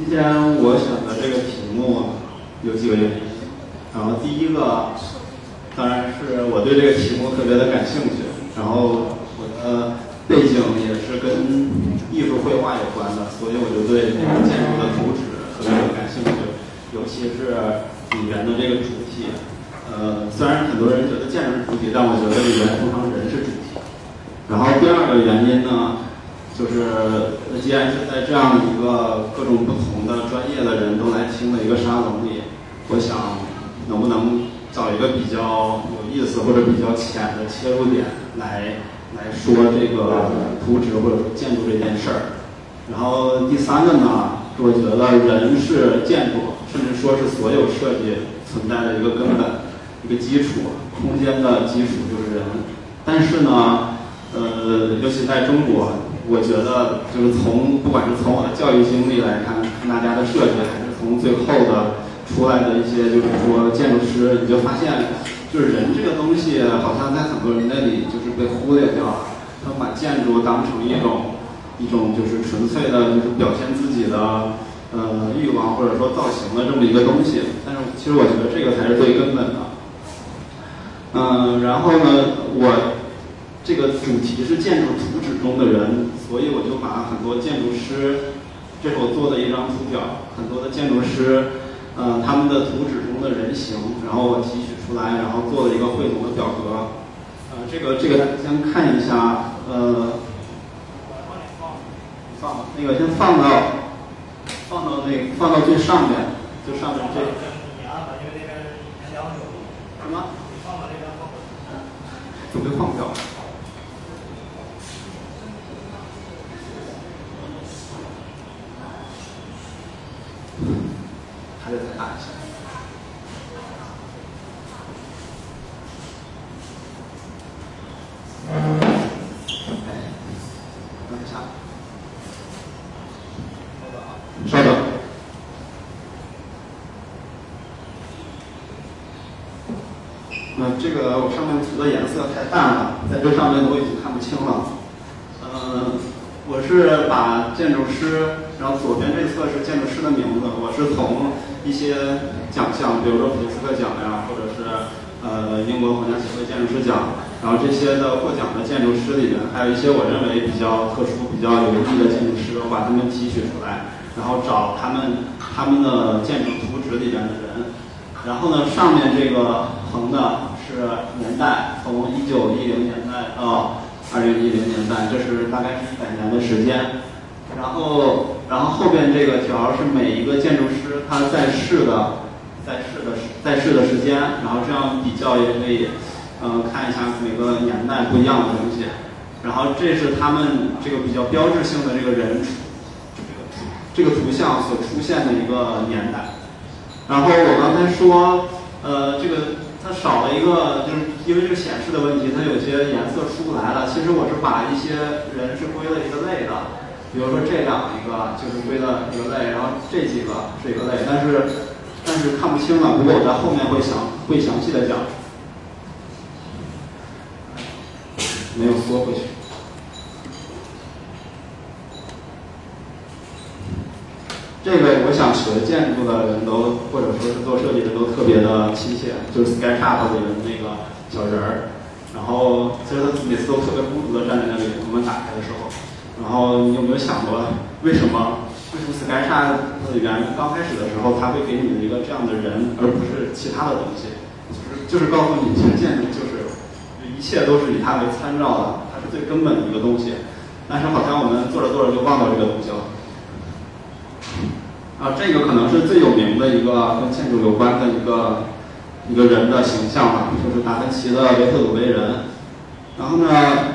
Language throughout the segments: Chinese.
今天我选的这个题目有几个原因，然后第一个当然是我对这个题目特别的感兴趣，然后我的背景也是跟艺术绘画有关的，所以我就对这个建筑的图纸特别的感兴趣，尤其是里面的这个主体。呃，虽然很多人觉得建筑是主体，但我觉得里面通常人是主体。然后第二个原因呢？就是既然是在这样一个各种不同的专业的人都来听的一个沙龙里，我想能不能找一个比较有意思或者比较浅的切入点来来说这个图纸或者说建筑这件事儿。然后第三个呢，我觉得人是建筑，甚至说是所有设计存在的一个根本、一个基础，空间的基础就是人。但是呢，呃，尤其在中国。我觉得就是从不管是从我的教育经历来看，看大家的设计，还是从最后的出来的一些就是说建筑师，你就发现，就是人这个东西好像在很多人那里就是被忽略掉了。他们把建筑当成一种一种就是纯粹的，就是表现自己的呃欲望或者说造型的这么一个东西。但是其实我觉得这个才是最根本的。嗯，然后呢，我。这个主题是建筑图纸中的人，所以我就把很多建筑师，这是我做的一张图表，很多的建筑师，呃，他们的图纸中的人形，然后我提取出来，然后做了一个汇总的表格，呃，这个这个先看一下，呃，放那个先放到放到那放到最上面，就上面这。什么？准备放 掉。还得再大一些。哎，等一下，稍等。那这个我上面涂的颜色太淡了，在这上面我已经看不清了。嗯，我是把建筑师。然后左边这侧是建筑师的名字，我是从一些奖项，比如说普利斯克奖呀，或者是呃英国皇家协会建筑师奖，然后这些的获奖的建筑师里面，还有一些我认为比较特殊、比较有意义的建筑师，我把他们提取出来，然后找他们他们的建筑图纸里边的人，然后呢上面这个横的年代，从一九一零年代到二零一零年代，这是大概是一百年的时间。然后，然后后边这个条是每一个建筑师他在世的，在世的在世的时间，然后这样比较也可以，嗯，看一下每个年代不一样的东西。然后这是他们这个比较标志性的这个人，这个图像所出现的一个年代。然后我刚才说，呃，这个它少了一个，就是因为这个显示的问题，它有些颜色出不来了。其实我是把一些人是归了一个类的。比如说这两一个就是归了一个类，然后这几个是一个类，但是但是看不清了。不过我在后面会详会详细的讲。没有缩回去。这个我想学建筑的人都或者说是做设计的都特别的亲切，就是 SketchUp 里的那个小人儿，然后其实他每次都特别孤独的站在那里，我们打开的时候。然后你有没有想过，为什么为什么 SketchUp 里边刚开始的时候，他会给你一个这样的人，而不是其他的东西？就是就是告诉你，其实建筑就是一切都是以它为参照的，它是最根本的一个东西。但是好像我们做着做着就忘掉这个东西了。啊，这个可能是最有名的一个跟建筑有关的一个一个人的形象吧，就是达芬奇的维特鲁威人。然后呢，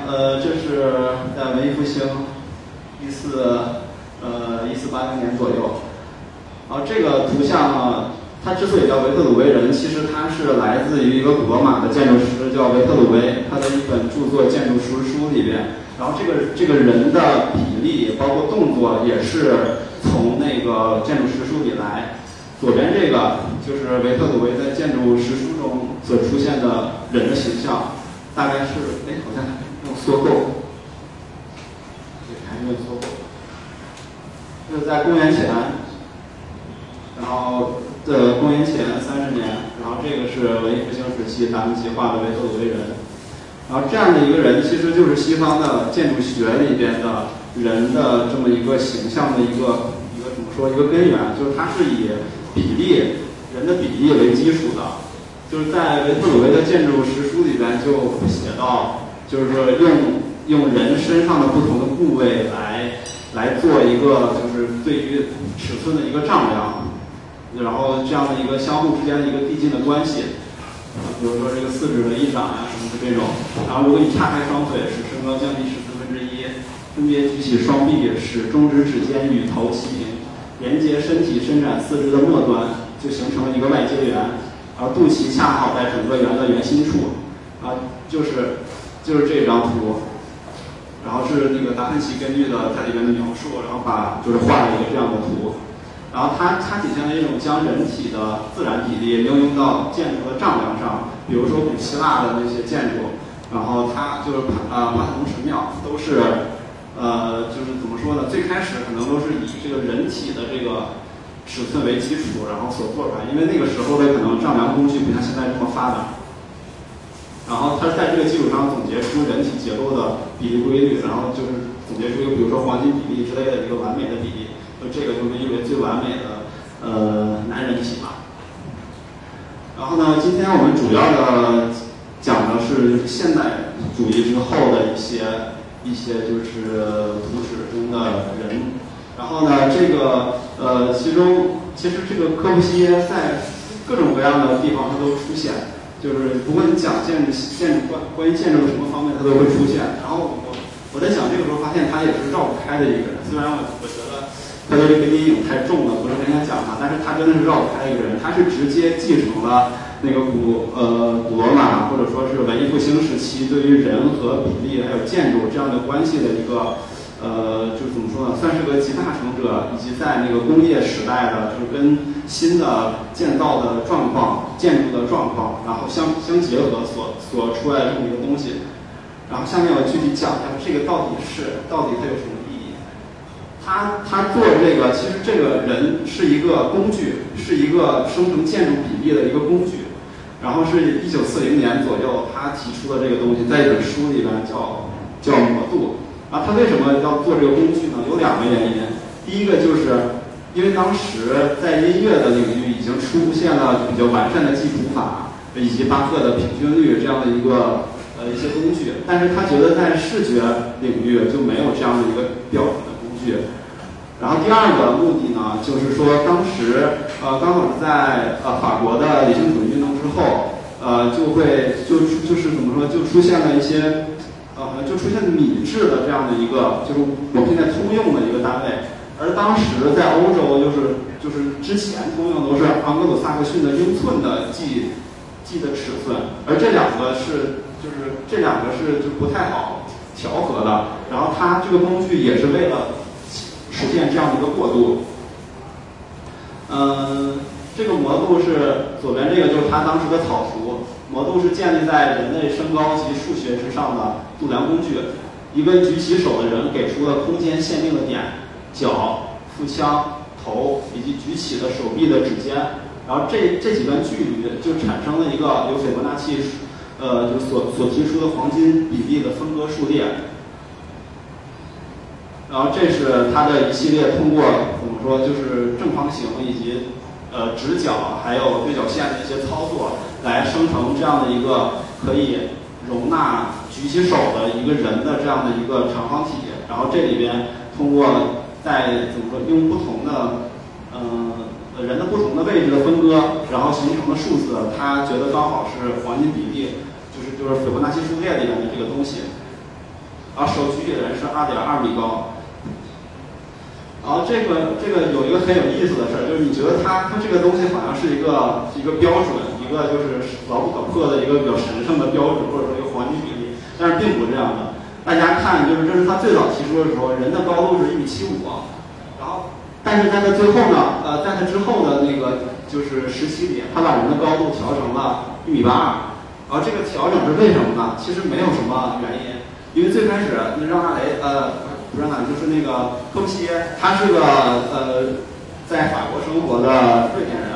呃，这是在文艺复兴。一四呃一四八零年左右，然后这个图像呢，它之所以叫维特鲁威人，其实它是来自于一个古罗马的建筑师叫维特鲁威，他的一本著作《建筑实书》里边，然后这个这个人的比例包括动作也是从那个《建筑实书》里来，左边这个就是维特鲁威在《建筑实书》中所出现的人的形象，大概是哎好像用缩构。还没有错过，就是在公元前，然后的公元前三十年，然后这个是文艺复兴时期达芬奇画的维特鲁威人。然后这样的一个人，其实就是西方的建筑学里边的人的这么一个形象的一个一个怎么说一个根源，就是他是以比例人的比例为基础的，就是在维特鲁威的建筑实书里边就写到，就是说用用人身上的不同的部位来来做一个就是对于尺寸的一个丈量，然后这样的一个相互之间的一个递进的关系。比如说这个四指的一掌啊，什么的这种？然后如果你岔开双腿，使身高降低十分，别举起双臂，使中指指尖与头齐平，连接身体伸展四肢的末端，就形成了一个外接圆，而肚脐恰好在整个圆的圆心处，啊，就是就是这张图，然后是那个达芬奇根据的在里面的描述，然后把就是画了一个这样的图。然后它它体现了一种将人体的自然比例应用到建筑的丈量上，比如说古希腊的那些建筑，然后它就是啊帕特农神庙都是，呃就是怎么说呢？最开始可能都是以这个人体的这个尺寸为基础，然后所做出来，因为那个时候的可能丈量工具不像现在这么发达。然后它在这个基础上总结出人体结构的比例规律，然后就是总结出一个比如说黄金比例之类的一个完美的比例。这个就被誉为最完美的呃男人体嘛。然后呢，今天我们主要的讲的是现代主义之后的一些一些就是图纸中的人。然后呢，这个呃其中其实这个科布西耶在各种各样的地方他都出现，就是不管你讲建筑建筑关关于建筑什么方面他都会出现。然后我我在讲这个时候发现他也是绕不开的一个人，虽然我我觉得。他的这个阴影太重了，不是很想讲他，但是他真的是绕不开一个人，他是直接继承了那个古呃古罗马或者说是文艺复兴时期对于人和比例还有建筑这样的关系的一个呃，就怎么说呢，算是个集大成者，以及在那个工业时代的，就是跟新的建造的状况、建筑的状况，然后相相结合所所出来的这么一个东西。然后下面我具体讲一下这个到底是到底它有什么意义。他他做这个，其实这个人是一个工具，是一个生成建筑比例的一个工具。然后是一九四零年左右，他提出的这个东西，在一本书里边叫叫模度。啊，他为什么要做这个工具呢？有两个原因。第一个就是因为当时在音乐的领域已经出现了比较完善的记谱法，以及巴赫的平均律这样的一个呃一些工具，但是他觉得在视觉领域就没有这样的一个标准的工具。然后第二个目的呢，就是说当时呃刚好是在呃法国的理性主义之后，呃就会就就是怎么说，就出现了一些呃就出现米制的这样的一个，就是我们现在通用的一个单位。而当时在欧洲，就是就是之前通用都是昂格鲁萨克逊的英寸的计计的尺寸，而这两个是就是这两个是就不太好调和的。然后它这个工具也是为了。实现这样的一个过渡，嗯，这个模度是左边这个就是他当时的草图，模度是建立在人类身高及数学之上的度量工具，一个举起手的人给出了空间限定的点，脚、腹腔、头以及举起的手臂的指尖，然后这这几段距离就产生了一个由斐波那契，呃，就所所提出的黄金比例的分割数列。然后这是它的一系列通过怎么说，就是正方形以及呃直角还有对角线的一些操作，来生成这样的一个可以容纳举起手的一个人的这样的一个长方体。然后这里边通过在怎么说，用不同的嗯人的不同的位置的分割，然后形成的数字，他觉得刚好是黄金比例，就是就是斐波那契数列里面的这个东西。而手举起的人是二点二米高。然后这个这个有一个很有意思的事儿，就是你觉得它它这个东西好像是一个一个标准，一个就是牢不可破的一个比较神圣的标准，或者说一个黄金比例，但是并不是这样的。大家看，就是这是他最早提出的时候，人的高度是一米七五，然后但是在他最后呢，呃，在他之后的那个就是时期里，他把人的高度调成了一米八二。然后这个调整是为什么呢？其实没有什么原因，因为最开始让纳雷呃。不是呢，就是那个科布西，他是个呃，在法国生活的瑞典人。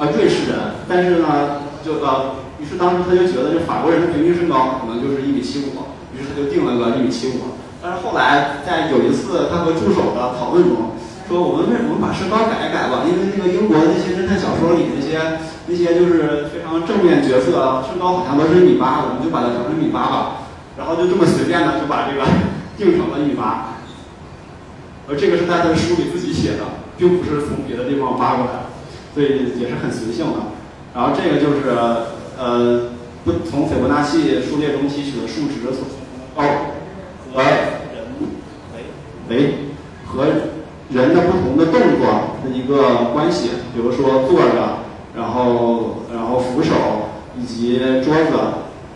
啊瑞士人，但是呢就呃，于是当时他就觉得这法国人的平均身高可能就是一米七五，于是他就定了个一米七五。但是后来在有一次他和助手的讨论中，说我们为我们把身高改一改吧，因为那个英国的那些侦探小说里那些那些就是非常正面角色，身高好像都是一米八，我们就把它调成一米八吧。然后就这么随便的就把这个定成了一米八。而这个是在他在书里自己写的，并不是从别的地方挖过来，所以也是很随性的。然后这个就是呃，不从斐波那契数列中提取的数值所高和人为和人的不同的动作的一个关系，比如说坐着，然后然后扶手以及桌子，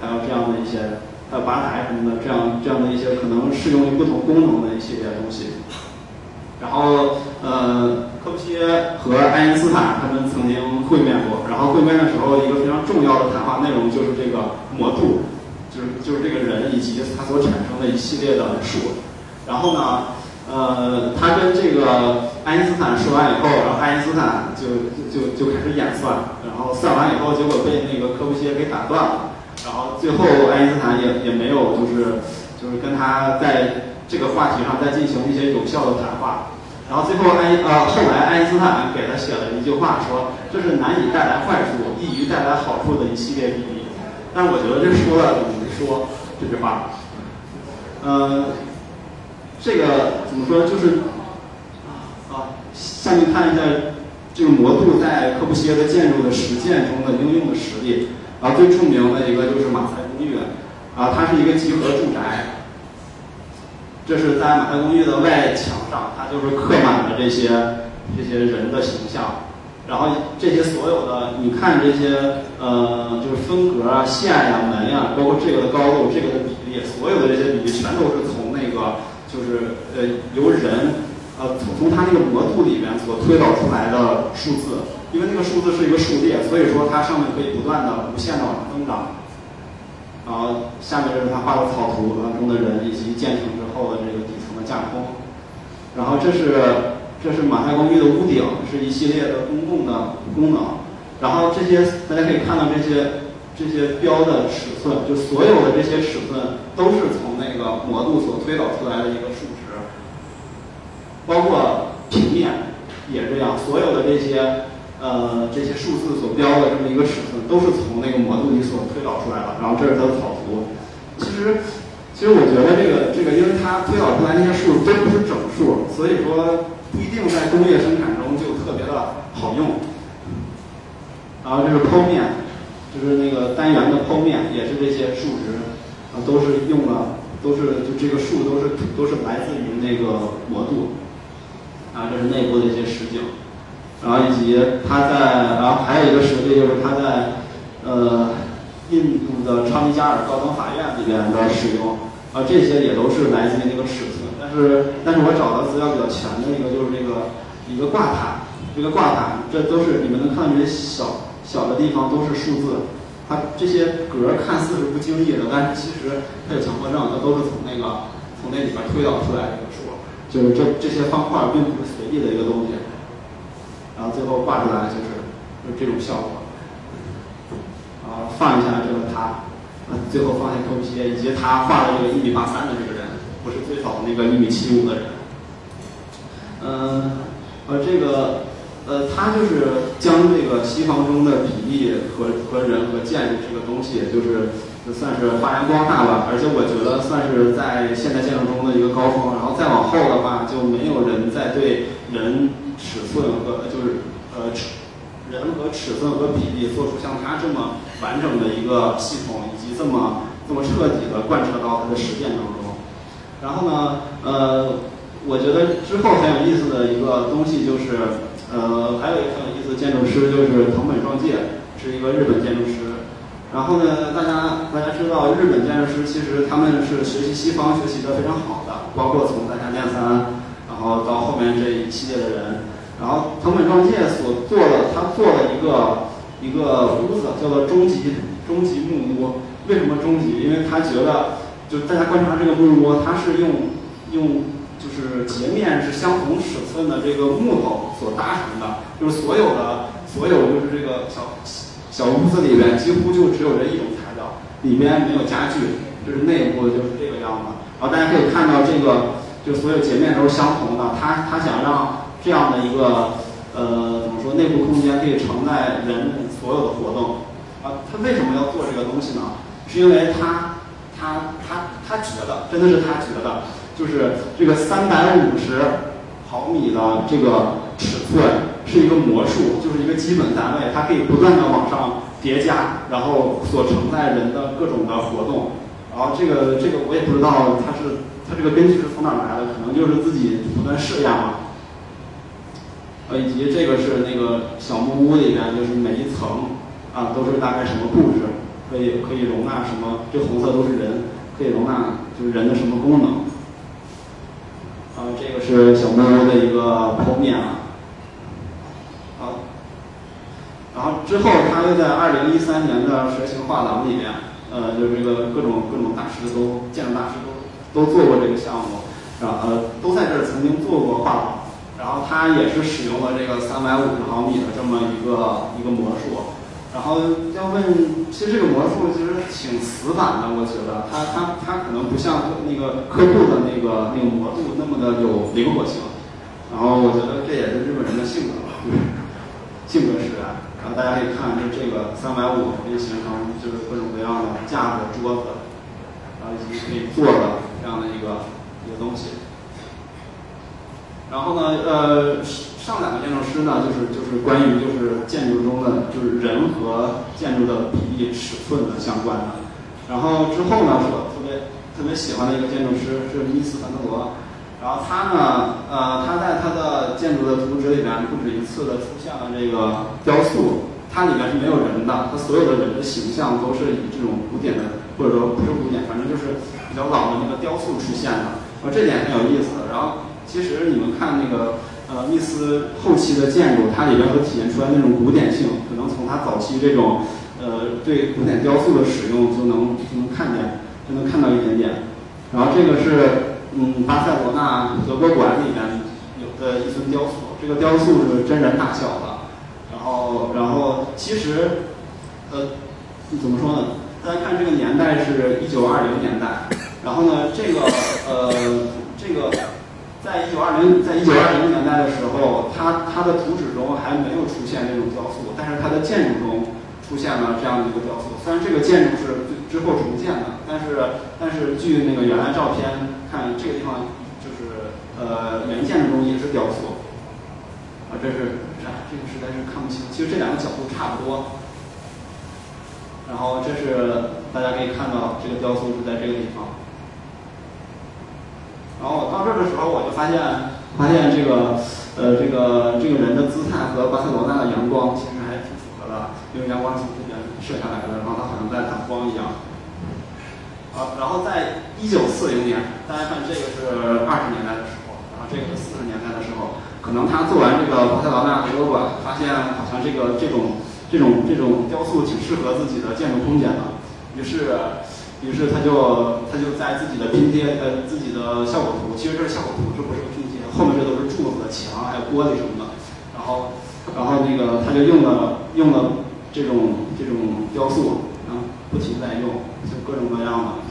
还有这样的一些还有吧台什么的，这样这样的一些可能适用于不同功能的一系列东西。然后，呃，科布西耶和爱因斯坦他们曾经会面过。然后会面的时候，一个非常重要的谈话内容就是这个模度，就是就是这个人以及他所产生的一系列的数。然后呢，呃，他跟这个爱因斯坦说完以后，然后爱因斯坦就就就开始演算，然后算完以后，结果被那个科布西耶给打断了。然后最后爱因斯坦也也没有就是就是跟他在这个话题上再进行一些有效的谈话。然后最后爱呃后来爱因斯坦给他写了一句话，说这是难以带来坏处，易于带来好处的一系列比喻。但是我觉得这说了等于没说这句话。呃，这个怎么说？就是啊，下面看一下这个模度在柯布西耶的建筑的实践中的应用的实例。啊，最著名的一个就是马赛公寓，啊，它是一个集合住宅。这是在马赛公寓的外墙上，它就是刻满了这些这些人的形象，然后这些所有的，你看这些呃，就是分格啊、线呀、门呀，包括这个的高度、这个的比例，所有的这些比例全都是从那个就是呃由人呃从从它那个模度里面所推导出来的数字，因为那个数字是一个数列，所以说它上面可以不断的无限的往上增长。然后下面就是他画的草图当中的人，以及建成之后的这个底层的架空。然后这是这是马赛公寓的屋顶，是一系列的公共的功能。然后这些大家可以看到这些这些标的尺寸，就所有的这些尺寸都是从那个模度所推导出来的一个数值，包括平面也这样，所有的这些。呃，这些数字所标的这么一个尺寸，都是从那个模度里所推导出来的。然后这是它的草图。其实，其实我觉得这个这个，因为它推导出来那些数都不是整数，所以说不一定在工业生产中就特别的好用。然后这是剖面，就是那个单元的剖面，也是这些数值啊，都是用了，都是就这个数都是都是来自于那个模度。啊，这是内部的一些实景。然后以及他在，然后还有一个实例就是他在，呃，印度的昌吉加尔高等法院里边的使用，啊，这些也都是来自于那个尺寸。但是，但是我找到资料比较全的一个就是这个一个挂毯，这个挂毯，这都是你们能看到这些小小的地方都是数字，它这些格看似是不经意的，但是其实它有强迫症，它都是从那个从那里边推导出来的，就是这这些方块并不是随意的一个东西。然后最后挂出来就是就这种效果，然后放一下这个他，啊最后放下科皮以及他画的这个一米八三的这个人，不是最早那个一米七五的人，嗯，呃这个呃他就是将这个西方中的比例和和人和建筑这个东西，就是就算是发扬光大吧，而且我觉得算是在现代建筑中的一个高峰，然后再往后的话就没有人再对人。尺寸和就是呃尺人和尺寸和比例做出像它这么完整的一个系统，以及这么这么彻底的贯彻到它的实践当中。然后呢，呃，我觉得之后很有意思的一个东西就是，呃，还有一个很有意思的建筑师就是藤本壮介，是一个日本建筑师。然后呢，大家大家知道日本建筑师其实他们是学习西方学习的非常好的，包括从大家练三，然后到后面这一系列的人。然后藤本壮介所做的，他做了一个一个屋子，叫做终极终极木屋。为什么终极？因为他觉得，就大家观察这个木屋，它是用用就是截面是相同尺寸的这个木头所搭成的，就是所有的所有就是这个小小屋子里边几乎就只有这一种材料，里面没有家具，就是内部就是这个样子。然后大家可以看到这个，就所有截面都是相同的。他他想让这样的一个呃怎么说内部空间可以承载人所有的活动。啊，他为什么要做这个东西呢？是因为他他他他觉得，真的是他觉得，就是这个三百五十毫米的这个尺寸。是一个魔术，就是一个基本单位，它可以不断的往上叠加，然后所承载人的各种的活动。然后这个这个我也不知道它是它这个根据是从哪来的，可能就是自己不断试验嘛。呃，以及这个是那个小木屋里边，就是每一层啊都是大概什么布置，可以可以容纳什么？这红色都是人，可以容纳就是人的什么功能？啊，这个是小木屋的一个剖面啊。然后之后，他又在二零一三年的蛇形画廊里面，呃，就这个各种各种大师都建筑大师都都做过这个项目，然后都在这儿曾经做过画廊。然后他也是使用了这个三百五十毫米的这么一个一个魔术。然后要问，其实这个魔术其实挺死板的，我觉得他他他可能不像那个客户的那个那个魔术那么的有灵活性。然后我觉得这也是日本人的性格吧，性格使然。然后大家可以看，就这个三百五可以形成就是各种各样的架子、桌子，然后以及可以坐的这样的一个一个东西。然后呢，呃，上两个建筑师呢，就是就是关于就是建筑中的就是人和建筑的比例尺寸的相关的。然后之后呢，是我特别特别喜欢的一个建筑师是伊斯·凡德罗。然后他呢，呃，他在他的建筑的图纸里面不止一次的出现了这个雕塑，它里面是没有人的，它所有的人的形象都是以这种古典的，或者说不是古典，反正就是比较老的那个雕塑出现的，呃，这点很有意思。然后其实你们看那个呃密斯后期的建筑，它里边会体现出来那种古典性，可能从他早期这种呃对古典雕塑的使用就能就能看见，就能看到一点点。然后这个是。嗯，巴塞罗那德国馆里面有的一尊雕塑，这个雕塑是真人大小的。然后，然后其实，呃，怎么说呢？大家看这个年代是一九二零年代。然后呢，这个呃，这个在一九二零在一九二零年代的时候，它它的图纸中还没有出现这种雕塑，但是它的建筑中出现了这样的一个雕塑。虽然这个建筑是之后重建的，但是但是据那个原来照片。看这个地方，就是呃原件中也是雕塑，啊，这是啥？这个实在是看不清。其实这两个角度差不多。然后这是大家可以看到，这个雕塑是在这个地方。然后我到这儿的时候，我就发现，发现这个呃这个这个人的姿态和巴塞罗那的阳光其实还挺符合的，因为阳光从这边射下来的，然后它好像在挡光一样。啊，然后在一九四零年，大家看这个是二十年代的时候，然后这个是四十年代的时候，可能他做完这个巴塞罗那博物馆，发现好像这个这种这种这种雕塑挺适合自己的建筑空间的，于是于是他就他就在自己的拼贴呃自己的效果图，其实这是效果图，这不是拼贴，后面这都是柱子、墙还有玻璃什么的，然后然后那个他就用了用了这种这种雕塑啊，不停在用，就各种各样的。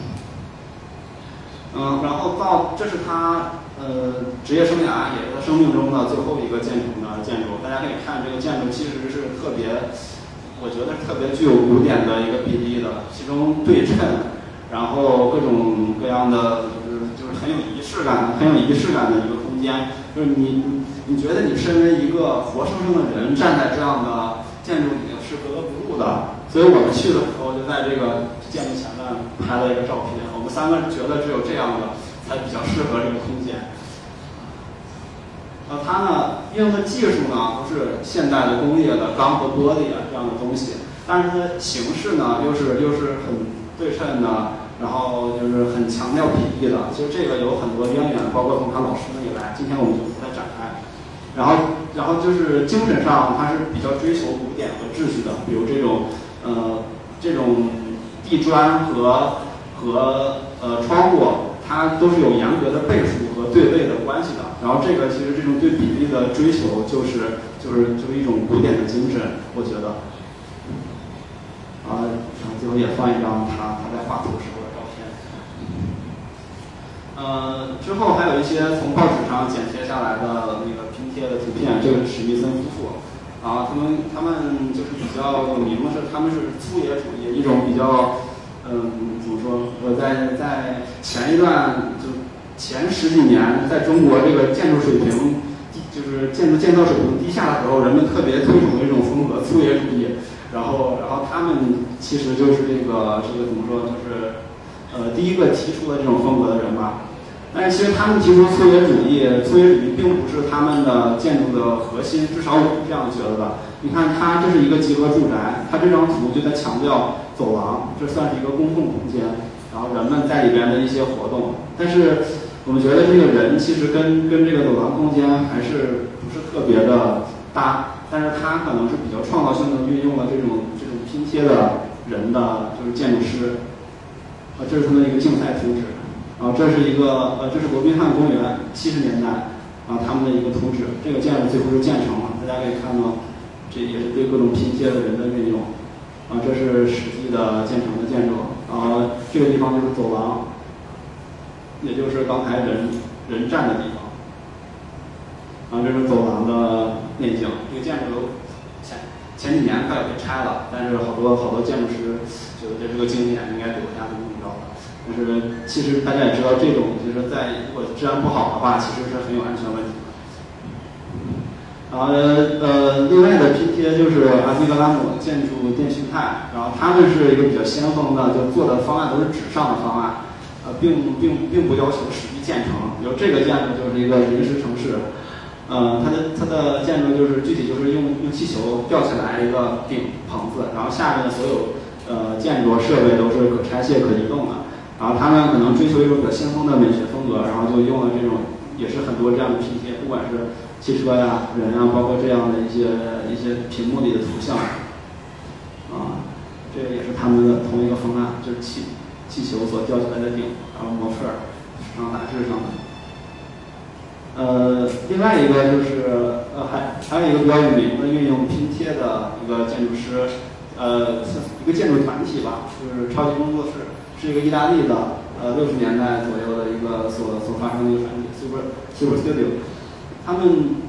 嗯，然后到这是他呃职业生涯，也是他生命中的最后一个建成的建筑。大家可以看这个建筑，其实是特别，我觉得特别具有古典的一个比例的，其中对称，然后各种各样的就是就是很有仪式感，很有仪式感的一个空间。就是你你觉得你身为一个活生生的人站在这样的建筑里面是格格不入的。所以我们去的时候就在这个建筑前面拍了一个照片。我们三个觉得只有这样的才比较适合这个空间。呃，它呢用的技术呢不是现代的工业的钢和玻璃啊这样的东西，但是它的形式呢又是又是很对称的，然后就是很强调比例的。其实这个有很多渊源，包括从他老师那里来。今天我们就不再展开。然后，然后就是精神上它是比较追求古典和秩序的，比如这种。呃，这种地砖和和呃窗户它都是有严格的倍数和对位的关系的。然后这个其实这种对比例的追求，就是就是就是一种古典的精神，我觉得。啊，然后最后也放一张他他在画图时候的照片。呃，之后还有一些从报纸上剪切下来的那个拼贴的图片，这个是史密森夫妇。啊，他们他们就是比较有名的是，他们是粗野主义，一种比较，嗯，怎么说？我在在前一段就前十几年，在中国这个建筑水平，就是建筑建造水平低下的时候，人们特别推崇的一种风格——粗野主义。然后，然后他们其实就是这个这个怎么说？就是呃，第一个提出的这种风格的人吧。但是其实他们提出粗野主义，粗野主义并不是他们的建筑的核心，至少我是这样觉得的。你看，它这是一个集合住宅，它这张图就在强调走廊，这算是一个公共空间，然后人们在里边的一些活动。但是我们觉得这个人其实跟跟这个走廊空间还是不是特别的搭，但是他可能是比较创造性的运用了这种这种拼贴的人的就是建筑师，啊，这是他的一个竞赛图纸。啊，这是一个呃，这是罗宾汉公园七十年代啊，他们的一个图纸。这个建筑最后是建成了，大家可以看到，这也是对各种拼接的人的运用。啊，这是实际的建成的建筑。然后这个地方就是走廊，也就是刚才人人站的地方。啊，这是走廊的内景。这个建筑前前几年快要被拆了，但是好多好多建筑师觉得这个经典，应该留下这么着。就是其实大家也知道，这种就是在如果治安不好的话，其实是很有安全问题的。然后呃，另外的拼贴就是阿迪格拉姆建筑电讯泰，然后他们是一个比较先锋的，就做的方案都是纸上的方案，呃，并并并不要求实际建成。比如这个建筑就是一个临时城市，呃，它的它的建筑就是具体就是用用气球吊起来一个顶棚子，然后下面的所有呃建筑设备都是可拆卸可移动的。然后他们可能追求一种比较先锋的美学风格，然后就用了这种，也是很多这样的拼贴，不管是汽车呀、人啊，包括这样的一些一些屏幕里的图像，啊，这个也是他们的同一个方案，就是气气球所吊起来的顶，然后模特儿上杂志上的。呃，另外一个就是呃，还还有一个比较有名的运用拼贴的一个建筑师，呃，一个建筑团体吧，就是超级工作室。是一个意大利的，呃，六十年代左右的一个所所发生的一个团体，Super Super Studio。他们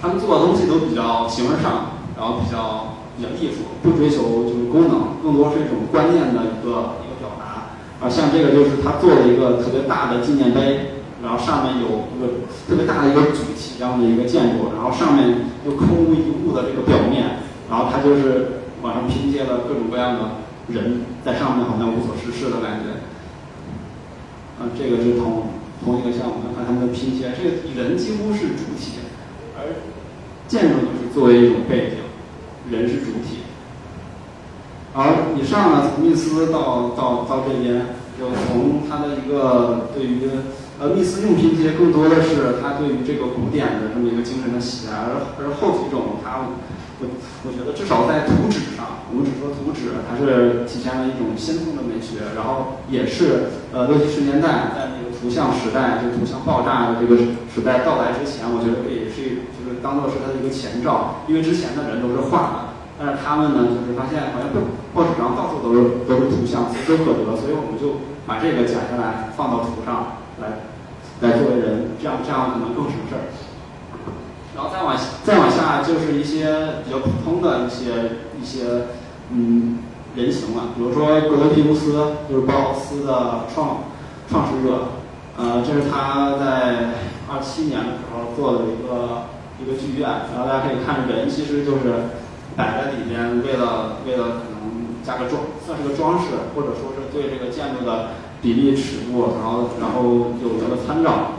他们做的东西都比较形而上，然后比较比较艺术，不追求就是功能，更多是一种观念的一个一个表达。啊，像这个就是他做了一个特别大的纪念碑，然后上面有一个特别大的一个主体这样的一个建筑，然后上面又空无一物的这个表面，然后他就是往上拼接了各种各样的。人在上面好像无所事事的感觉，啊，这个是同同一个项目，看他们的拼接，这个人几乎是主体，而建筑就是作为一种背景，人是主体。而以上呢，从密斯到到到这边，就从他的一个对于呃密斯用拼接，更多的是他对于这个古典的这么一个精神的喜爱，而而后几种他。我我觉得至少在图纸上，我们只说图纸，它是体现了一种先锋的美学，然后也是呃六七十年代在那个图像时代，就图像爆炸的这个时代到来之前，我觉得也是就是当做是它的一个前兆，因为之前的人都是画的，但是他们呢就是发现好像报纸上到处都是都是图像，随手可得，所以我们就把这个剪下来放到图上来来作为人，这样这样可能更省事儿。然后再往再往下就是一些比较普通的一些一些嗯人形了，比如说格罗皮乌斯，就是包豪斯的创创始者，呃，这是他在二七年的时候做的一个一个剧院，然后大家可以看人其实就是摆在里边，为了为了可能加个装，算是个装饰，或者说是对这个建筑的比例尺度，然后然后有一个参照。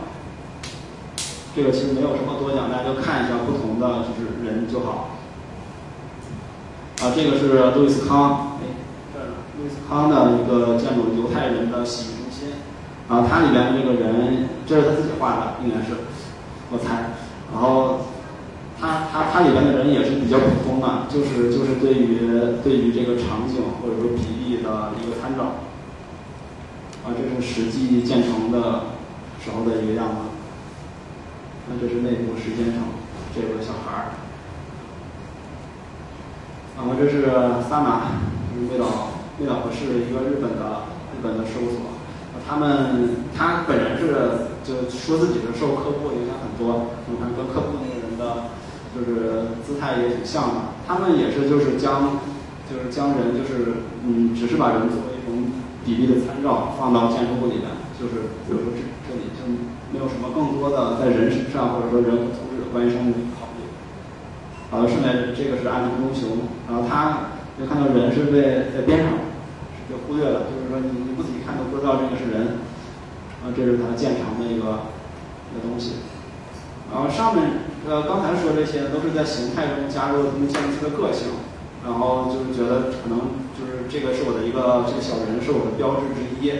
这个其实没有什么多讲，大家就看一下不同的就是人就好。啊，这个是路易斯康，哎，这，路易斯康的一个建筑，犹太人的洗浴中心。啊，它里边的这个人，这是他自己画的，应该是，我猜。然后，他他他里边的人也是比较普通的，就是就是对于对于这个场景或者说比例的一个参照。这是实际建成的时候的一个样子。那这是内部时间上这个小孩儿。然后这是萨马，就是味道味道和是一个日本的日本的事务所。他们他本人是就说自己是受客户影响很多，你看跟客户那个人的，就是姿态也挺像的。他们也是就是将就是将人就是嗯，只是把人比例的参照放到建筑物里面，就是比如说这这里就没有什么更多的在人身上或者说人和图纸的关于生物考虑。然后剩下这个是安藤忠雄，然后他就看到人是被在边上。就忽略了，就是说你你不仔细看都不知道这个是人，啊，这是它建成的一个一个东西，然后上面呃刚才说这些都是在形态中加入他们建筑师的个性，然后就是觉得可能这个是我的一个这个小人是我的标志之一，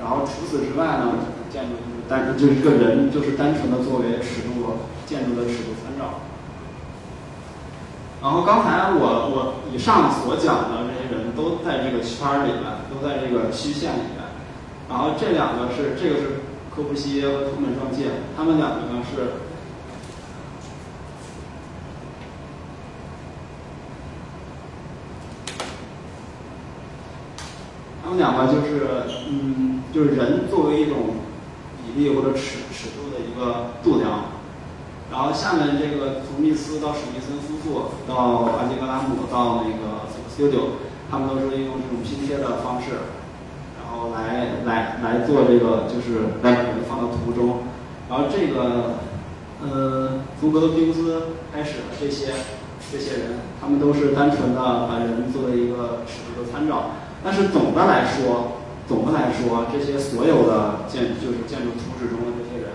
然后除此之外呢，建筑就是单就是这个人就是单纯的作为尺度建筑的尺度参照。然后刚才我我以上所讲的这些人都在这个圈儿里面，都在这个虚线里面。然后这两个是这个是科布西耶和图门双介，他们两个呢是，他们两个就是嗯，就是人作为一种比例或者尺尺度的一个度量。然后下面这个从密斯到史密森夫妇到阿基格拉姆到那个 Studio，他们都是用这种拼贴的方式，然后来来来做这个就是来把人放到图中。然后这个呃从格罗皮乌斯开始的这些这些人，他们都是单纯的把人作为一个尺度的参照。但是总的来说，总的来说，这些所有的建就是建筑图纸中的这些人，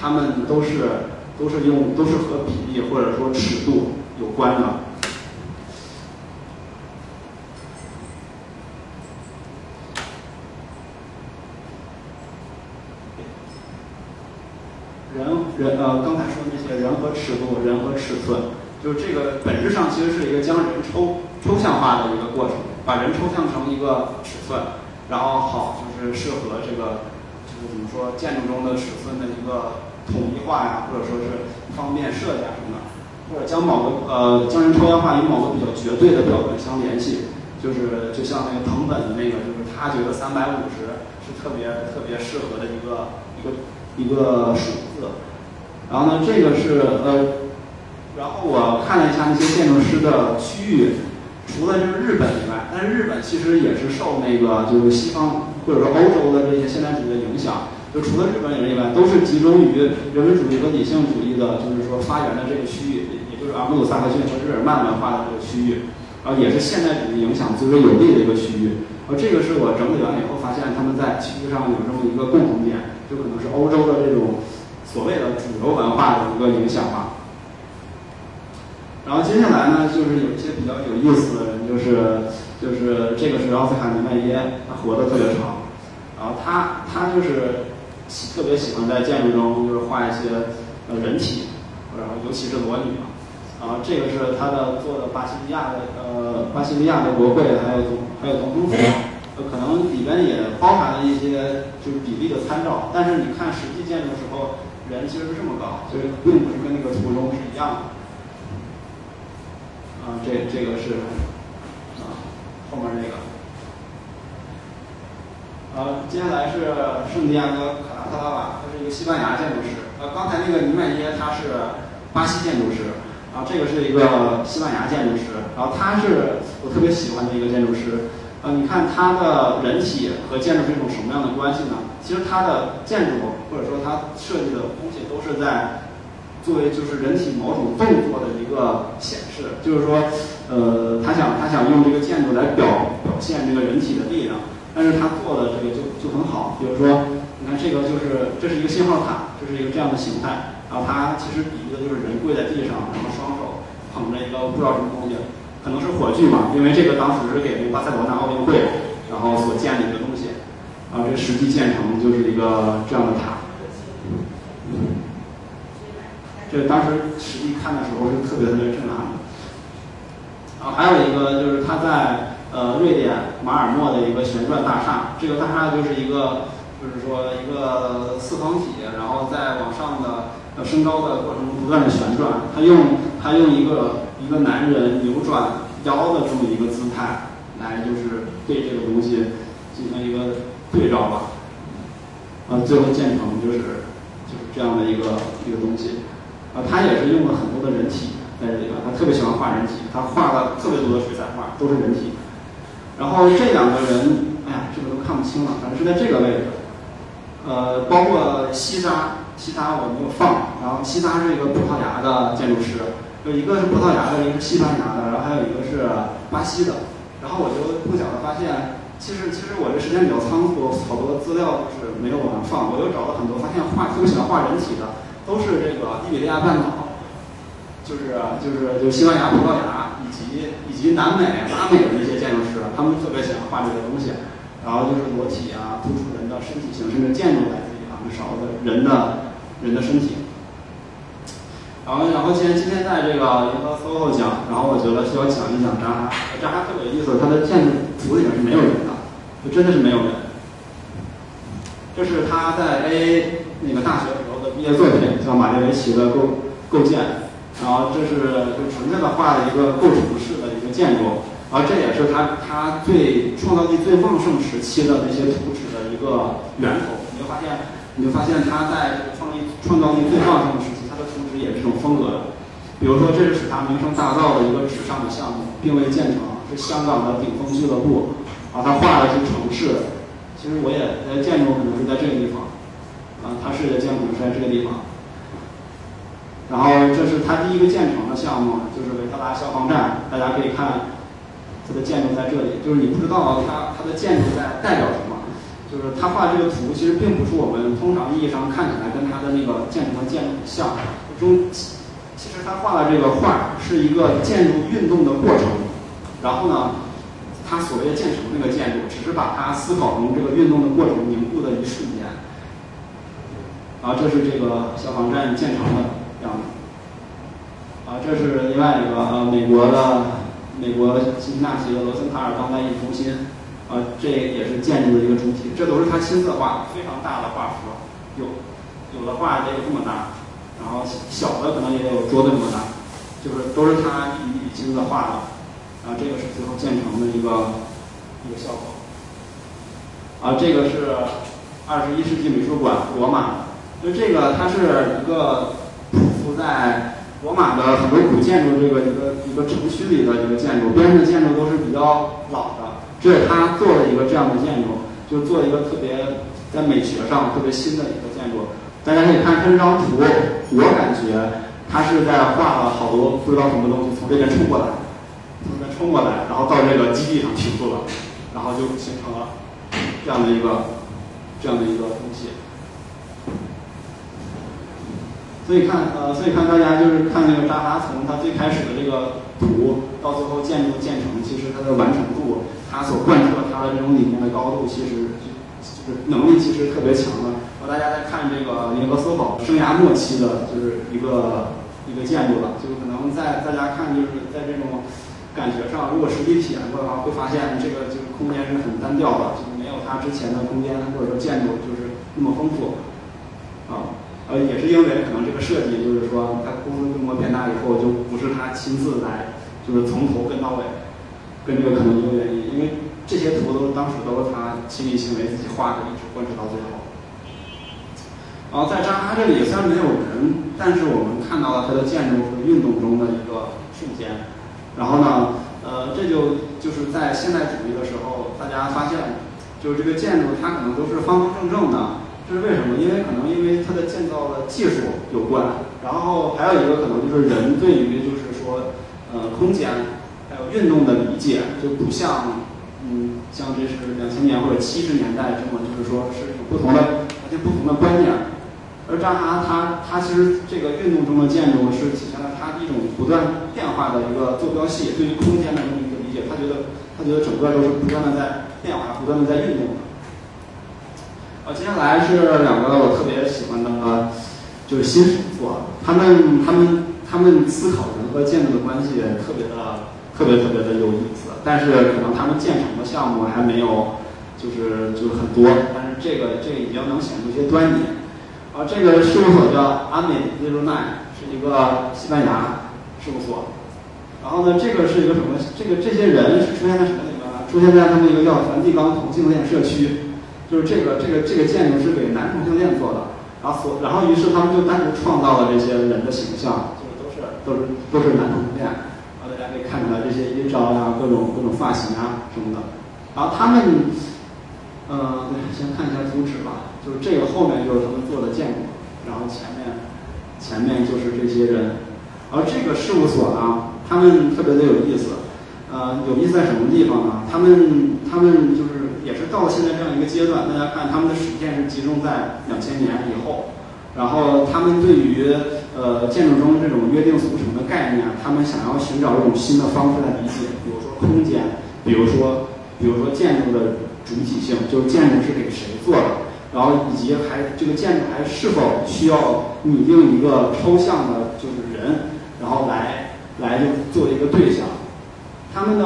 他们都是。都是用都是和比例或者说尺度有关的。人人呃，刚才说的那些人和尺度，人和尺寸，就是这个本质上其实是一个将人抽抽象化的一个过程，把人抽象成一个尺寸，然后好就是适合这个就是怎么说建筑中的尺寸的一个。统一化呀，或者说是方便设计啊什么的，或者将某个呃将人抽象化与某个比较绝对的标准相联系，就是就像那个藤本的那个，就是他觉得三百五十是特别特别适合的一个一个一个数字。然后呢，这个是呃，然后我看了一下那些建筑师的区域，除了就是日本以外，但是日本其实也是受那个就是西方或者说欧洲的这些现代主义的影响。就除了日本人以外，都是集中于人文主义和理性主义的，就是说发源的这个区域，也就是阿姆鲁萨克逊和日耳曼文化的这个区域，然后也是现代主义影响最为有力的一个区域。而这个是我整理完以后发现，他们在区域上有这么一个共同点，就可能是欧洲的这种所谓的主流文化的一个影响吧。然后接下来呢，就是有一些比较有意思的人，就是就是这个是奥斯卡尼迈耶，他活得特别长，然后他他就是。特别喜欢在建筑中就是画一些呃人体，然后尤其是裸女嘛。然后这个是他的做的巴西利亚的呃巴西利亚的国会，还有总还有总统府，呃可能里边也包含了一些就是比例的参照。但是你看实际建筑的时候，人其实是这么高，就是并不是跟那个图中是一样的。啊，这这个是后面这个。呃，接下来是圣地亚哥卡拉特拉瓦，他是一个西班牙建筑师。呃，刚才那个尼迈耶他是巴西建筑师，然后这个是一个西班牙建筑师，然后他是我特别喜欢的一个建筑师。呃，你看他的人体和建筑是一种什么样的关系呢？其实他的建筑或者说他设计的东西都是在作为就是人体某种动作的一个显示，就是说，呃，他想他想用这个建筑来表表现这个人体的力量。但是他做的这个就就很好，比如说，你看这个就是这是一个信号塔，这是一个这样的形态，然后它其实比喻的就是人跪在地上，然后双手捧着一个不知道什么东西，可能是火炬嘛，因为这个当时是给那个巴塞罗那奥运会然后所建的一个东西，然后这实际建成就是一个这样的塔，这当时实际看的时候是特别特别震撼的，然后还有一个就是他在。呃，瑞典马尔默的一个旋转大厦，这个大厦就是一个就是说一个四方体，然后在往上的呃升高的过程中不断的旋转。他用他用一个一个男人扭转腰的这么一个姿态来，就是对这个东西进行一个对照吧。啊，最后建成就是就是这样的一个一个东西。啊，他也是用了很多的人体在这里边，他特别喜欢画人体，他画了特别多的水彩画，都是人体。然后这两个人，哎呀，这个都看不清了，反正是在这个位置。呃，包括西沙，西沙我没有放。然后西沙是一个葡萄牙的建筑师，就一个是葡萄牙的，一个是西班牙的，然后还有一个是巴西的。然后我就碰巧的发现，其实其实我这时间比较仓促，好多资料就是没有往上放。我又找了很多，发现画特别喜欢画人体的，都是这个伊比利亚半岛，就是就是就西班牙、葡萄牙以及以及南美、拉美的那些建筑师，他们特别喜欢画这个东西。然后就是裸体啊，突出人的身体形式的建筑在这里啊，少的人的人的身体。然后，然后今天今天在这个银河 SOHO 讲，然后我觉得需要讲一讲扎哈。扎哈特别有意思，他的建筑图里面是没有人的，就真的是没有人。这是他在 A 那个大学时候的毕业作品，叫马列维奇的构构建。然后这是就纯粹的画的一个构筑式的一个建筑。而这也是他他最创造力最旺盛时期的那些图纸的一个源头。你就发现，你就发现他在创意创造力最旺盛的时期，他的图纸也是这种风格的。比如说，这是使他名声大噪的一个纸上的项目，并未建成，是香港的顶峰俱乐部。啊，他画的是城市。其实我也在建筑可能是在这个地方。啊，他是的建筑是在这个地方。然后这是他第一个建成的项目，就是维特拉消防站。大家可以看。它的建筑在这里，就是你不知道它它的建筑在代表什么，就是他画这个图其实并不是我们通常意义上看起来跟他的那个建筑的建筑像，中其实他画的这个画是一个建筑运动的过程，然后呢，他所谓的建成那个建筑只是把它思考中这个运动的过程凝固的一瞬间，然后这是这个消防站建成的样子，啊，这是另外一个呃美国的。美国辛辛那提的罗森塔尔当代艺术中心，啊，这也是建筑的一个主体，这都是他亲自画的，非常大的画幅，有有的画也有这么大，然后小的可能也有桌子这么大，就是都是他一笔亲自画的，啊，这个是最后建成的一个一个效果，啊，这个是二十一世纪美术馆罗马，就这个它是一个匍匐在。罗马的很多古建筑，这个一个一个城区里的一个建筑，边上的建筑都是比较老的。这是他做了一个这样的建筑，就做一个特别在美学上特别新的一个建筑。大家可以看看这张图，我感觉他是在画了好多不知道什么东西从这边冲过来，从这边冲过来，然后到这个基地上停住了，然后就形成了这样的一个这样的一个东西。所以看，呃，所以看大家就是看那个扎哈从他最开始的这个图到最后建筑建成，其实它的完成度，他所贯彻他的这种理念的高度，其实就是能力其实特别强的。然后大家再看这个尼格索堡生涯末期的，就是一个一个建筑了，就可能在大家看就是在这种感觉上，如果实际体验过的话，会发现这个就是空间是很单调的，就是没有它之前的空间或者说建筑就是那么丰富，啊。呃，也是因为可能这个设计，就是说它公司规模变大以后，就不是他亲自来，就是从头跟到尾，跟这个可能一个原因，因为这些图都当时都是他亲力亲为自己画的，一直贯彻到最后。然后在扎哈这里虽然没有人，但是我们看到了它的建筑和运动中的一个瞬间。然后呢，呃，这就就是在现代主义的时候，大家发现，就是这个建筑它可能都是方方正正的。这是为什么？因为可能因为它的建造的技术有关，然后还有一个可能就是人对于就是说，呃，空间还有运动的理解就不像，嗯，像这是两千年或者七十年代这么就是说是有不同的完全不同的观念。而扎哈他他其实这个运动中的建筑是体现了他一种不断变化的一个坐标系，对于空间的这么一个理解。他觉得他觉得整个都是不断的在变化，不断的在运动的。啊，接下来是两个我特别喜欢的，就是新手作，他们他们他们思考人和建筑的关系特别的特别特别的有意思，但是可能他们建成的项目还没有，就是就是很多，但是这个这个已经能显出一些端倪。啊，这个事务所叫阿美 Zero Nine，是一个西班牙事务所。然后呢，这个是一个什么？这个这些人是出现在什么里面呢？出现在他们一个叫梵蒂冈同性恋社区，就是这个这个这个建筑是给男同性恋做的。然后所然后于是他们就单独创造了这些人的形象，就是都是都是都是男同性恋。然后大家可以看出来这些衣着呀、各种各种发型啊什么的。然后他们，呃，对，先看一下图纸吧。就是这个后面就是他们做的建筑，然后前面前面就是这些人，而这个事务所呢，他们特别的有意思，呃，有意思在什么地方呢？他们他们就是也是到了现在这样一个阶段，大家看他们的实践是集中在两千年以后，然后他们对于呃建筑中这种约定俗成的概念，他们想要寻找一种新的方式来理解，比如说空间，比如说比如说建筑的主体性，就是建筑是给谁做的。然后以及还这个建筑还是否需要拟定一个抽象的，就是人，然后来来就做一个对象。他们的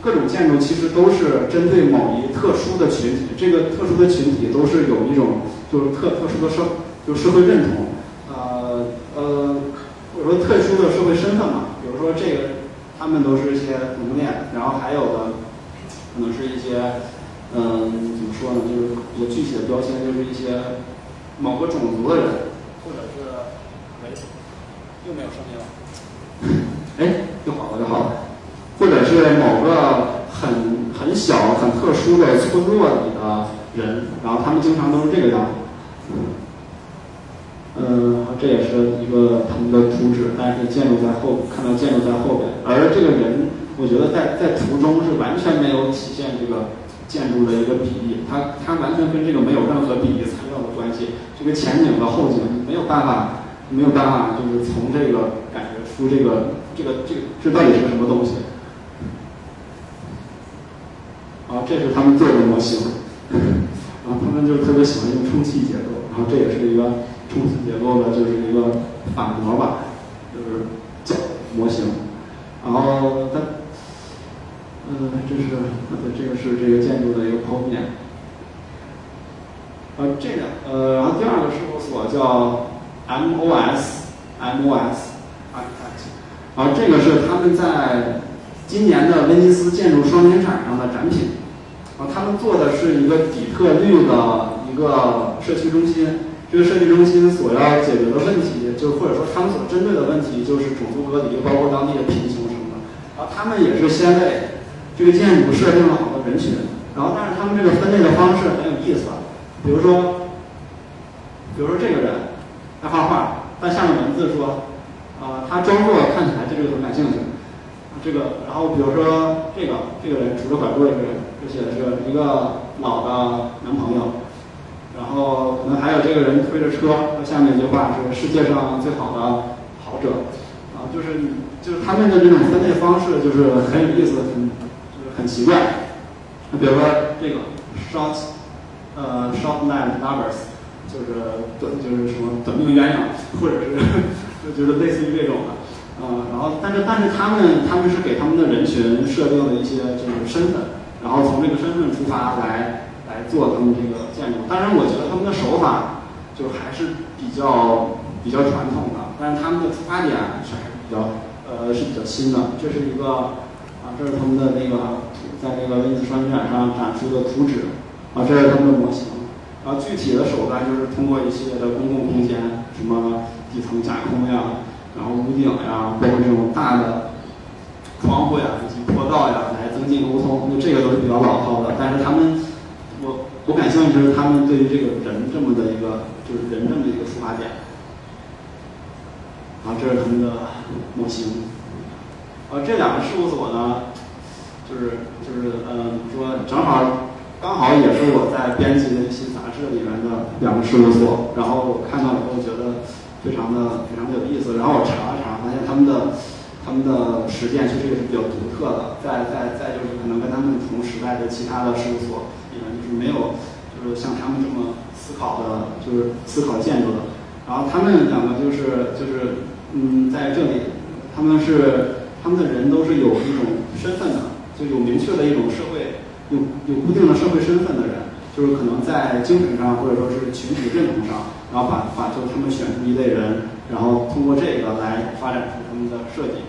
各种建筑其实都是针对某一特殊的群体，这个特殊的群体都是有一种就是特特殊的社，就社会认同，呃呃或者说特殊的社会身份嘛。比如说这个，他们都是一些同性恋，然后还有的可能是一些。嗯，怎么说呢？就是比较具体的标签，就是一些某个种族的人，或者是，喂，又没有声音了，哎，又好了，又好了，或者是某个很很小、很特殊的村落里的人，然后他们经常都是这个样子。嗯，这也是一个他们的图纸，但是建筑在后，看到建筑在后边，而这个人，我觉得在在图中是完全没有体现这个。建筑的一个比例，它它完全跟这个没有任何比例材料的关系。这个前景和后景没有办法，没有办法，就是从这个感觉出这个这个这个这到底是个什么东西。啊，这是他们做的模型，然 后他们就特别喜欢用充气结构，然后这也是一个充气结构的，就是一个反模吧，就是角模型，然后它。嗯，这是，对，这个是这个建筑的一个剖面。呃，这个，呃，然后第二个事务所叫 MOS，MOS Architect，然后这个是他们在今年的威尼斯建筑双年展上的展品。啊，他们做的是一个底特律的一个社区中心。这个社区中心所要解决的问题，就或者说他们所针对的问题，就是种族隔离，包括当地的贫穷什么的。然后他们也是先为这个建筑设定了好多人群，然后但是他们这个分类的方式很有意思，比如说，比如说这个人爱画画，但下面文字说，啊，他装作看起来对这个很感兴趣，这个，然后比如说这个这个人拄着拐棍这个人，就写的是一个老的男朋友，然后可能还有这个人推着车，下面一句话是世界上最好的跑者，啊，就是就是他们的这种分类方式就是很有意思，很就是。很奇怪，那比如说这个 short，呃 short night lovers，就是短就是什么短命鸳鸯，或者是 就是类似于这种的，呃，然后但是但是他们他们是给他们的人群设定了一些就是身份，然后从这个身份出发来来做他们这个建筑。当然，我觉得他们的手法就还是比较比较传统的，但是他们的出发点是还是比较呃是比较新的。这是一个啊，这是他们的那个。在那个威尼斯双年展上展出的图纸，啊，这是他们的模型，然后具体的手段就是通过一系列的公共空间，什么底层架空呀，然后屋顶呀，包括这种大的窗户呀以及坡道呀，来增进沟通。那这个都是比较老套的，但是他们，我我感兴趣的是他们对于这个人这么的一个，就是人这么一个出发点。然后，这是他们的模型，啊，这两个事务所呢。就是就是嗯，说正好刚好也是我在编辑的一些杂志里面的两个事务所，然后我看到以后觉得非常的非常的有意思，然后我查了查，发现他们的他们的实践确实也是比较独特的，再再再就是可能跟他们同时代的其他的事务所里面就是没有就是像他们这么思考的，就是思考建筑的，然后他们两个就是就是嗯，在这里他们是他们的人都是有一种身份的。就有明确的一种社会，有有固定的社会身份的人，就是可能在精神上或者说是群体认同上，然后把把就他们选出一类人，然后通过这个来发展出他们的设计。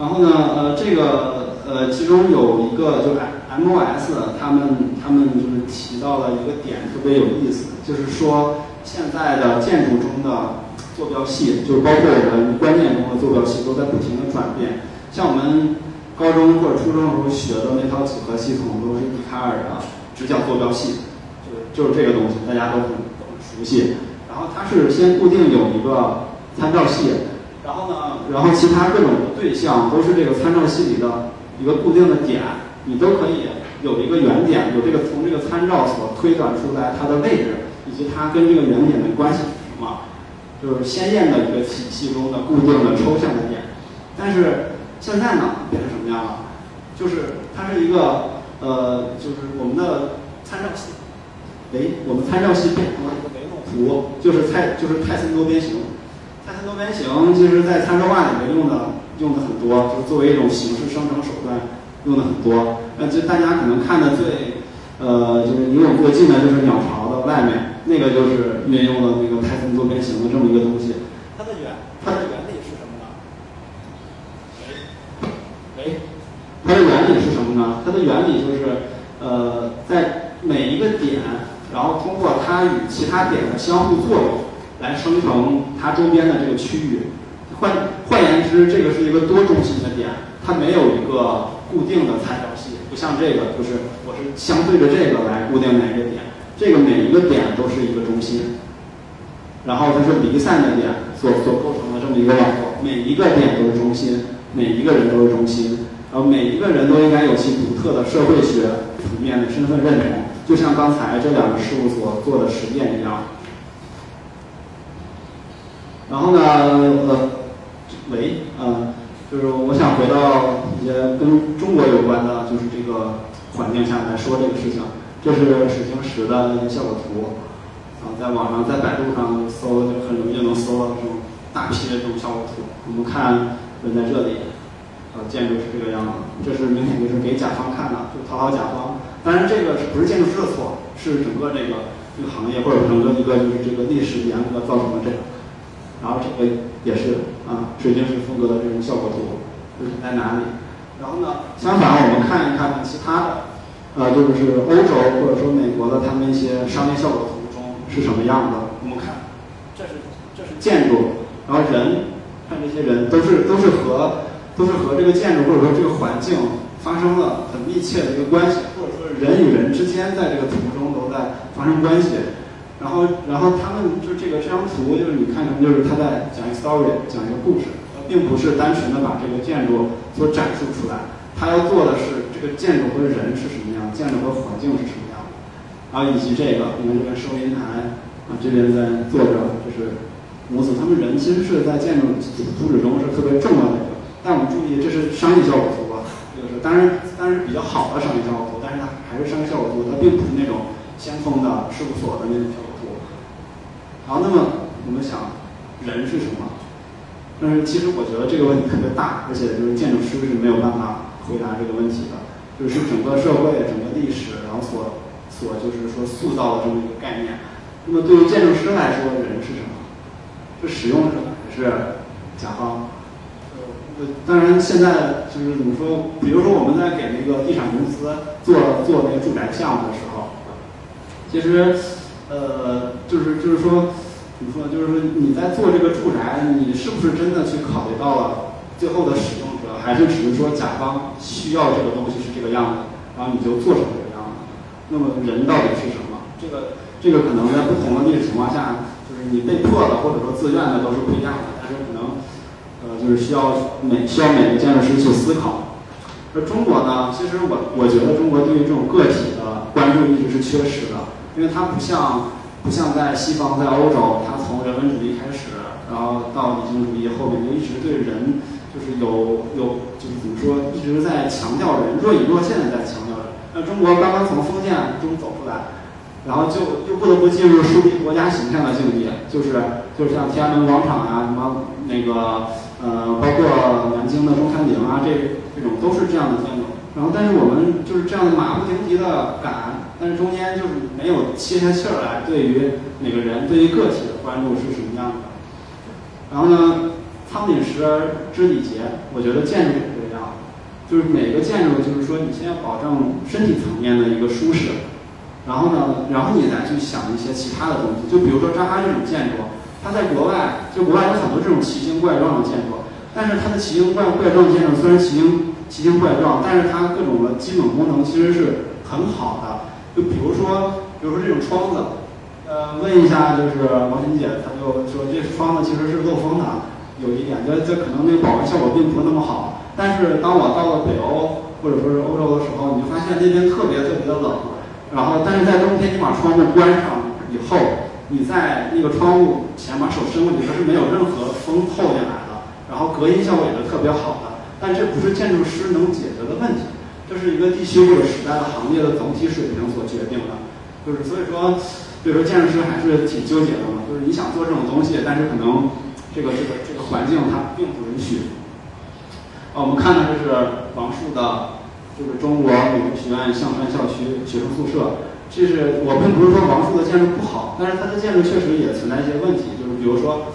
然后呢，呃，这个呃，其中有一个就是 MOS，他们他们就是提到了一个点特别有意思，就是说现在的建筑中的坐标系，就包括我们观念中的坐标系，都在不停的转变。像我们高中或者初中的时候学的那套几何系统，都是笛卡尔的直角坐标系，就就是这个东西，大家都很熟悉。然后它是先固定有一个参照系，然后呢，然后其他各种对象都是这个参照系里的一个固定的点，你都可以有一个原点，有这个从这个参照所推断出来它的位置，以及它跟这个原点的关系是什么，就是鲜艳的一个体系中的固定的抽象的点，但是。现在呢，变成什么样了？就是它是一个呃，就是我们的参照系，维我们参照系变成了一个维诺图，就是泰就是泰森多边形。多边形其实，在参数化里面用的用的很多，就是作为一种形式生成手段用的很多。那就大家可能看的最呃，就是离我们最近的就是鸟巢的外面，那个就是运用了那个泰森多边形的这么一个东西。它的原它的原理是什么呢？哎，它的原理是什么呢？它的原理就是，呃，在每一个点，然后通过它与其他点的相互作用，来生成它周边的这个区域。换换言之，这个是一个多中心的点，它没有一个固定的参照系，不像这个，就是我是相对着这个来固定哪个点，这个每一个点都是一个中心，然后它是离散的点所所构成的这么一个网络，每一个点都是中心。每一个人都是中心，然后每一个人都应该有其独特的社会学层面的身份认同，就像刚才这两个事务所做的实验一样。然后呢，呃，喂，呃，就是我想回到一些跟中国有关的，就是这个环境下来说这个事情。这是水晶石的那些效果图，啊，在网上在百度上搜就很容易就能搜到这种大批的这种效果图。我们看。人在这里，呃，建筑是这个样子，这是明显就是给甲方看的，就讨好甲方。当然，这个不是建筑师的错？是整个这个这个行业或者整个一个就是这个历史沿革造成的这个。然后这个也是啊，水晶石风格的这种效果图，就是在哪里？然后呢，相反，我们看一看其他的，呃，就是欧洲或者说美国的他们一些商业效果图中是什么样的？我们看，这是这是建筑，然后人。看这些人都是都是和都是和这个建筑或者说这个环境发生了很密切的一个关系，或者说人与人之间在这个图中都在发生关系。然后然后他们就这个这张图就是你看就是他在讲一个 story，讲一个故事，并不是单纯的把这个建筑所展示出来。他要做的是这个建筑和人是什么样，建筑和环境是什么样的，然后以及这个你看这边收银台啊，这边在坐着就是。母子他们人其实是在建筑图纸中是特别重要的一个，但我们注意这是商业效果图啊，这个是当然当然比较好的商业效果图，但是它还是商业效果图，它并不是那种先锋的事务所的那种效果好，那么我们想人是什么？但是其实我觉得这个问题特别大，而且就是建筑师是没有办法回答这个问题的，就是整个社会、整个历史，然后所所就是说塑造的这么一个概念。那么对于建筑师来说，人是什么？是使用者还是甲方？呃，当然现在就是怎么说？比如说我们在给那个地产公司做做那个住宅项目的时候，其实呃，就是就是说怎么说？就是说你在做这个住宅，你是不是真的去考虑到了最后的使用者，还是只是说甲方需要这个东西是这个样子，然后你就做成这个样子？那么人到底是什么？这个这个可能在不同的历史情况下。就是你被迫的或者说自愿的都是不一样的，但是可能，呃，就是需要每需要每个建筑师去思考。而中国呢，其实我我觉得中国对于这种个体的关注一直是缺失的，因为它不像不像在西方在欧洲，它从人文主义开始，然后到理性主义后面就一直对人就是有有就是怎么说，一直在强调人，若隐若现的在强调人。那中国刚刚从封建中走出来。然后就又不得不进入树立国家形象的境地，就是就是像天安门广场啊，什么那个呃，包括南京的中山陵啊，这这种都是这样的建筑。然后但是我们就是这样马不停蹄的赶，但是中间就是没有歇下气儿来，对于每个人对于个体的关注是什么样的。然后呢，仓廪实而知礼节，我觉得建筑也是这样，就是每个建筑就是说你先要保证身体层面的一个舒适，然后呢，然后你再去想一些其他的东西，就比如说扎哈这种建筑，它在国外就国外有很多这种奇形怪状的建筑，但是它的奇形怪怪状建筑虽然奇形奇形怪状，但是它各种的基本功能其实是很好的，就比如说比如说这种窗子。呃，问一下，就是毛琴姐，她就说这窗子其实是漏风的，有一点，这这可能那个保温效果并不是那么好。但是当我到了北欧或者说是欧洲的时候，你就发现那边特别特别的冷。然后，但是在冬天你把窗户关上以后，你在那个窗户前把手伸过去，它是没有任何风透进来的，然后隔音效果也是特别好的。但这不是建筑师能解决的问题，这是一个地区或者时代的行业的总体水平所决定的。就是所以说。比如说，建筑师还是挺纠结的嘛。就是你想做这种东西，但是可能这个这个这个环境它并不允许。啊，我们看的这是王树的，就是中国美术学院象山校区学生宿舍。这是我并不是说王树的建筑不好，但是他的建筑确实也存在一些问题。就是比如说，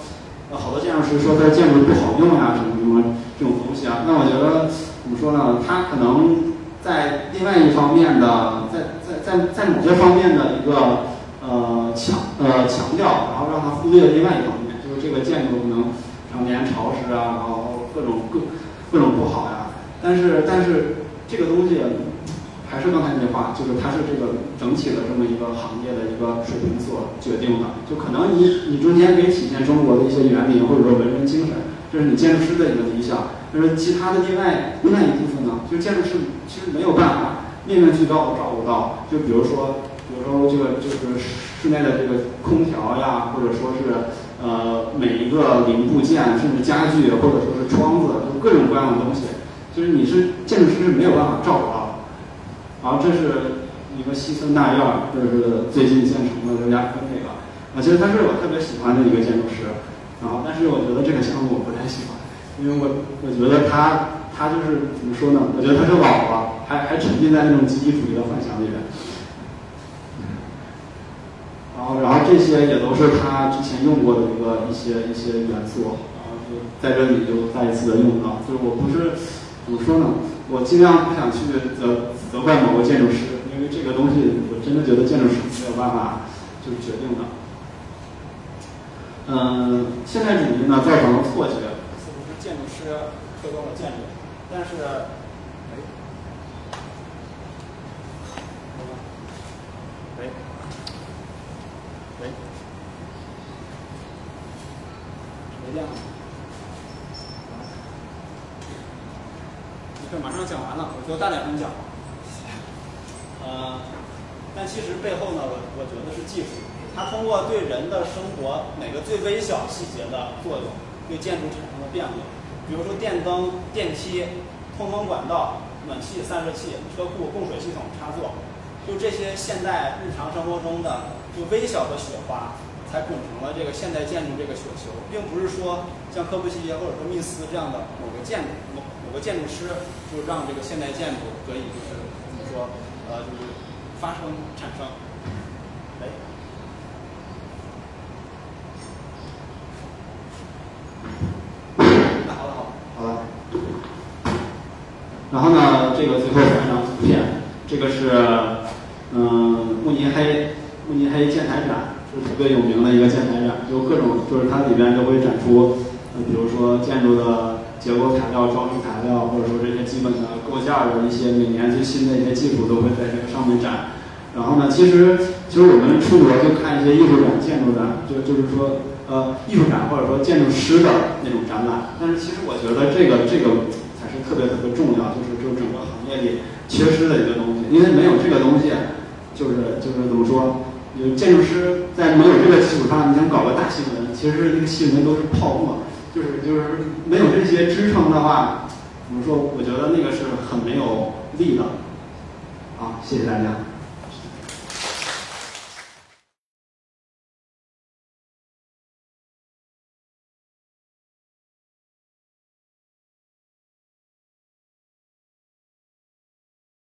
呃，好多建筑师说他的建筑不好用呀，什么什么这种东西啊。那我觉得怎么说呢？他可能在另外一方面的，在在在在某些方面的一个。呃强呃强调，然后让他忽略了另外一方面，就是这个建筑可能常年潮湿啊，然后各种各各种不好呀。但是但是这个东西还是刚才那句话，就是它是这个整体的这么一个行业的一个水平所决定的。就可能你你中间可以体现中国的一些园林或者说文人精神，这是你建筑师的一个理想。但是其他的另外另外一部分呢，就建筑师其实没有办法面面俱到的照顾到。就比如说。比如说这个就是室内的这个空调呀，或者说是呃每一个零部件，甚至家具，或者说是窗子，就各种各样的东西，就是你是建筑师是没有办法照顾到。然后这是一个西村大院，这是最近建成的刘家坤那个，啊，其实他是我特别喜欢的一个建筑师。然后，但是我觉得这个项目我不太喜欢，因为我我觉得他他就是怎么说呢？我觉得他是老了，还还沉浸在那种集体主义的幻想里面。然后，然后这些也都是他之前用过的一个一些一些元素，然后就在这里就再一次的用到。就是我不是怎么说呢？我尽量不想去责责怪某个建筑师，因为这个东西我真的觉得建筑师没有办法就是决定的。嗯，现代主义呢造成了错觉，似乎是建筑师推动了建筑，但是。这样，这马上讲完了，我就大点声讲。呃，但其实背后呢，我我觉得是技术，它通过对人的生活每个最微小细节的作用，对建筑产生了变化。比如说电灯、电梯、通风管道、暖气、散热器、车库、供水系统、插座，就这些现代日常生活中的就微小的雪花。才拱成了这个现代建筑这个雪球，并不是说像科布西耶或者说密斯这样的某个建筑某个建筑师，就让这个现代建筑得以就是怎么说呃就是发生产生。哎，好了好，好了。然后呢，这个最后一张图片，这个是嗯慕尼黑慕尼黑建材展。是特别有名的一个建材展，就各种就是它里边都会展出，呃，比如说建筑的结构材料、装饰材料，或者说这些基本的构件的一些每年最新的一些技术都会在这个上面展。然后呢，其实其实我们出国就看一些艺术展、建筑展，就就是说呃艺术展或者说建筑师的那种展览。但是其实我觉得这个这个才是特别特别重要，就是就整个行业里缺失的一个东西，因为没有这个东西，就是就是怎么说？有建筑师在没有这个基础上，你想搞个大新闻，其实这个新闻都是泡沫，就是就是没有这些支撑的话，怎么说？我觉得那个是很没有力的。好，谢谢大家。